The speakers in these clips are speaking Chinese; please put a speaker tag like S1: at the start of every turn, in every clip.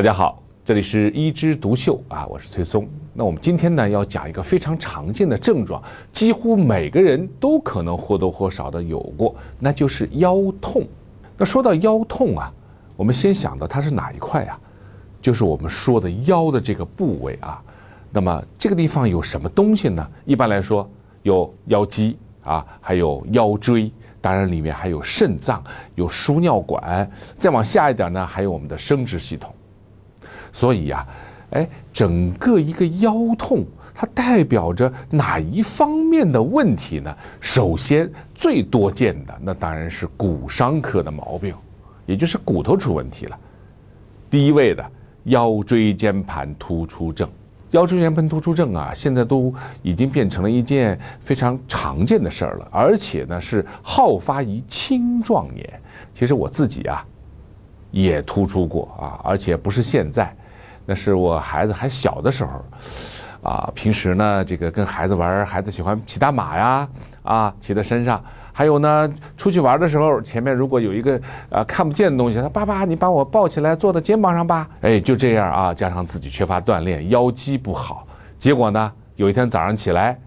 S1: 大家好，这里是一枝独秀啊，我是崔松。那我们今天呢要讲一个非常常见的症状，几乎每个人都可能或多或少的有过，那就是腰痛。那说到腰痛啊，我们先想到它是哪一块啊？就是我们说的腰的这个部位啊。那么这个地方有什么东西呢？一般来说有腰肌啊，还有腰椎。当然，里面还有肾脏，有输尿管，再往下一点呢，还有我们的生殖系统。所以呀，哎，整个一个腰痛，它代表着哪一方面的问题呢？首先，最多见的那当然是骨伤科的毛病，也就是骨头出问题了。第一位的腰椎间盘突出症。腰椎间盘突出症啊，现在都已经变成了一件非常常见的事儿了，而且呢是好发于青壮年。其实我自己啊，也突出过啊，而且不是现在，那是我孩子还小的时候，啊，平时呢这个跟孩子玩，孩子喜欢骑大马呀，啊，骑在身上。还有呢，出去玩的时候，前面如果有一个呃看不见的东西，他爸爸，你把我抱起来，坐到肩膀上吧。哎，就这样啊，加上自己缺乏锻炼，腰肌不好，结果呢，有一天早上起来，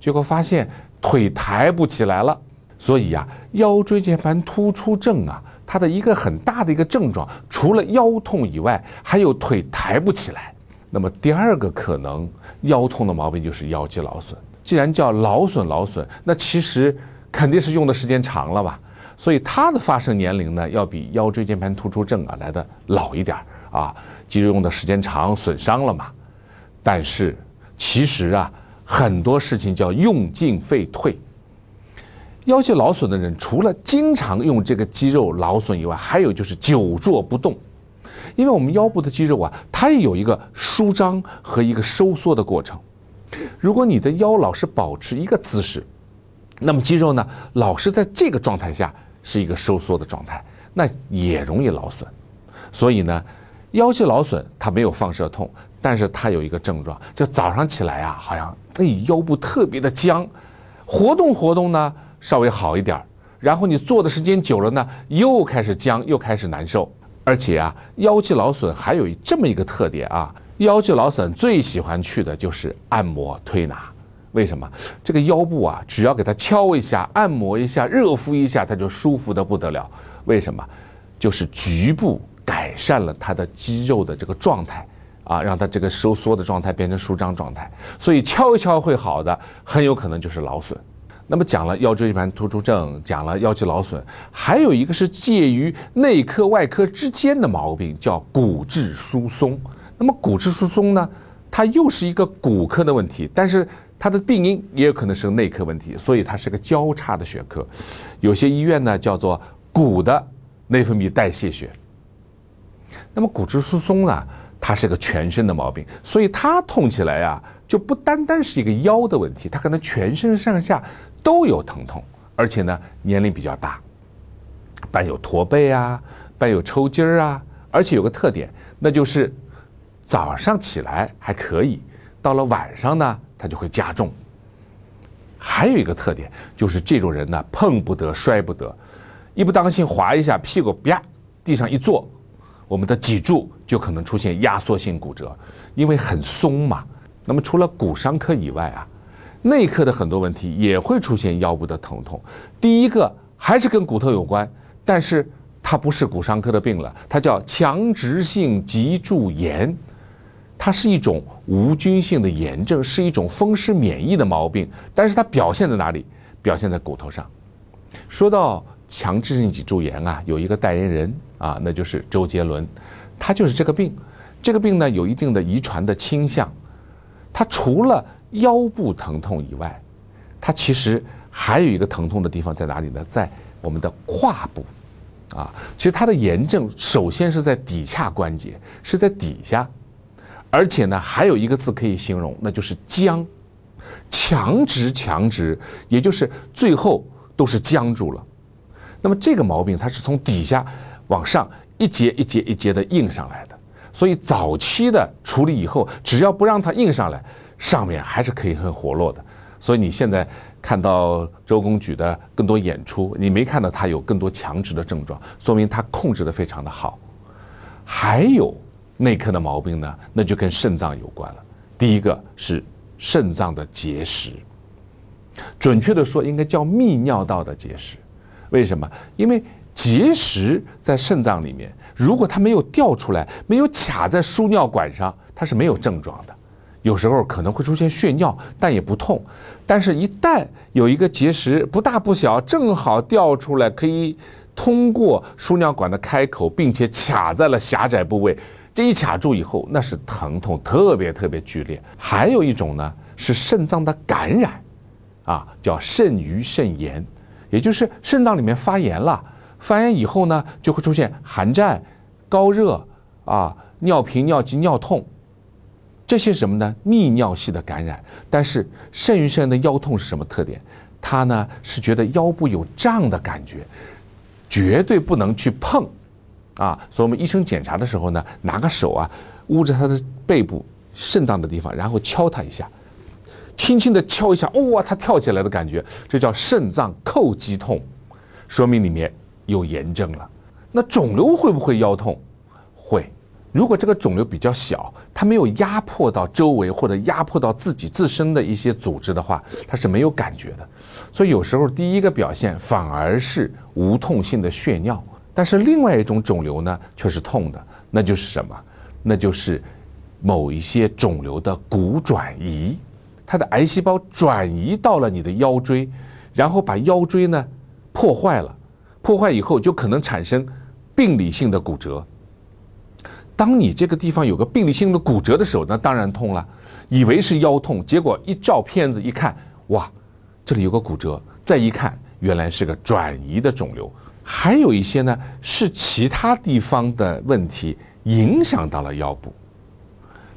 S1: 结果发现腿抬不起来了。所以呀，腰椎间盘突出症啊，他的一个很大的一个症状，除了腰痛以外，还有腿抬不起来。那么第二个可能腰痛的毛病就是腰肌劳损。既然叫劳损劳损，那其实。肯定是用的时间长了吧，所以它的发生年龄呢，要比腰椎间盘突出症啊来的老一点儿啊，肌肉用的时间长，损伤了嘛。但是其实啊，很多事情叫用进废退。腰肌劳损的人，除了经常用这个肌肉劳损以外，还有就是久坐不动，因为我们腰部的肌肉啊，它也有一个舒张和一个收缩的过程。如果你的腰老是保持一个姿势，那么肌肉呢，老是在这个状态下是一个收缩的状态，那也容易劳损。所以呢，腰肌劳损它没有放射痛，但是它有一个症状，就早上起来啊，好像哎腰部特别的僵，活动活动呢稍微好一点儿，然后你坐的时间久了呢，又开始僵，又开始难受。而且啊，腰肌劳损还有这么一个特点啊，腰肌劳损最喜欢去的就是按摩推拿。为什么这个腰部啊，只要给它敲一下、按摩一下、热敷一下，它就舒服的不得了？为什么？就是局部改善了它的肌肉的这个状态啊，让它这个收缩的状态变成舒张状态。所以敲一敲会好的，很有可能就是劳损。那么讲了腰椎间盘突出症，讲了腰肌劳损，还有一个是介于内科外科之间的毛病，叫骨质疏松。那么骨质疏松呢，它又是一个骨科的问题，但是。它的病因也有可能是内科问题，所以它是个交叉的学科。有些医院呢叫做骨的内分泌代谢学。那么骨质疏松呢，它是个全身的毛病，所以它痛起来呀，就不单单是一个腰的问题，它可能全身上下都有疼痛，而且呢年龄比较大，伴有驼背啊，伴有抽筋儿啊，而且有个特点，那就是早上起来还可以，到了晚上呢。它就会加重。还有一个特点就是这种人呢，碰不得，摔不得，一不当心滑一下，屁股啪地上一坐，我们的脊柱就可能出现压缩性骨折，因为很松嘛。那么除了骨伤科以外啊，内科的很多问题也会出现腰部的疼痛。第一个还是跟骨头有关，但是它不是骨伤科的病了，它叫强直性脊柱炎。它是一种无菌性的炎症，是一种风湿免疫的毛病，但是它表现在哪里？表现在骨头上。说到强直性脊柱炎啊，有一个代言人啊，那就是周杰伦，他就是这个病。这个病呢，有一定的遗传的倾向。它除了腰部疼痛以外，它其实还有一个疼痛的地方在哪里呢？在我们的胯部。啊，其实它的炎症首先是在骶髂关节，是在底下。而且呢，还有一个字可以形容，那就是僵，强直强直，也就是最后都是僵住了。那么这个毛病它是从底下往上一节一节一节的硬上来的，所以早期的处理以后，只要不让它硬上来，上面还是可以很活络的。所以你现在看到周公举的更多演出，你没看到他有更多强直的症状，说明他控制的非常的好。还有。内科的毛病呢，那就跟肾脏有关了。第一个是肾脏的结石，准确的说应该叫泌尿道的结石。为什么？因为结石在肾脏里面，如果它没有掉出来，没有卡在输尿管上，它是没有症状的。有时候可能会出现血尿，但也不痛。但是，一旦有一个结石，不大不小，正好掉出来，可以通过输尿管的开口，并且卡在了狭窄部位。这一卡住以后，那是疼痛特别特别剧烈。还有一种呢，是肾脏的感染，啊，叫肾盂肾炎，也就是肾脏里面发炎了。发炎以后呢，就会出现寒战、高热啊、尿频、尿急、尿痛。这些什么呢？泌尿系的感染，但是肾盂肾炎的腰痛是什么特点？他呢是觉得腰部有胀的感觉，绝对不能去碰，啊，所以我们医生检查的时候呢，拿个手啊捂着他的背部肾脏的地方，然后敲他一下，轻轻的敲一下，哇，他跳起来的感觉，这叫肾脏叩击痛，说明里面有炎症了。那肿瘤会不会腰痛？会。如果这个肿瘤比较小，它没有压迫到周围或者压迫到自己自身的一些组织的话，它是没有感觉的。所以有时候第一个表现反而是无痛性的血尿，但是另外一种肿瘤呢却是痛的，那就是什么？那就是某一些肿瘤的骨转移，它的癌细胞转移到了你的腰椎，然后把腰椎呢破坏了，破坏以后就可能产生病理性的骨折。当你这个地方有个病理性的骨折的时候，那当然痛了，以为是腰痛，结果一照片子一看，哇，这里有个骨折，再一看，原来是个转移的肿瘤。还有一些呢是其他地方的问题影响到了腰部，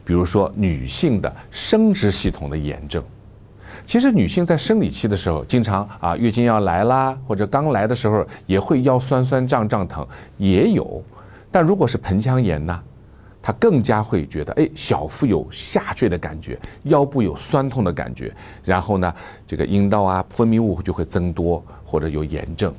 S1: 比如说女性的生殖系统的炎症。其实女性在生理期的时候，经常啊月经要来啦，或者刚来的时候也会腰酸酸胀胀疼，也有。但如果是盆腔炎呢？她更加会觉得，哎，小腹有下坠的感觉，腰部有酸痛的感觉，然后呢，这个阴道啊分泌物就会增多或者有炎症。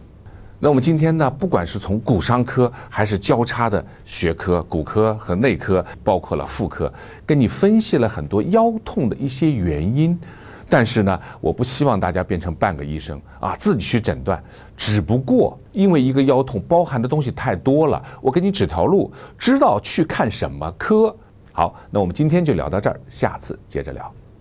S1: 那我们今天呢，不管是从骨伤科还是交叉的学科，骨科和内科，包括了妇科，跟你分析了很多腰痛的一些原因。但是呢，我不希望大家变成半个医生啊，自己去诊断。只不过因为一个腰痛包含的东西太多了，我给你指条路，知道去看什么科。好，那我们今天就聊到这儿，下次接着聊。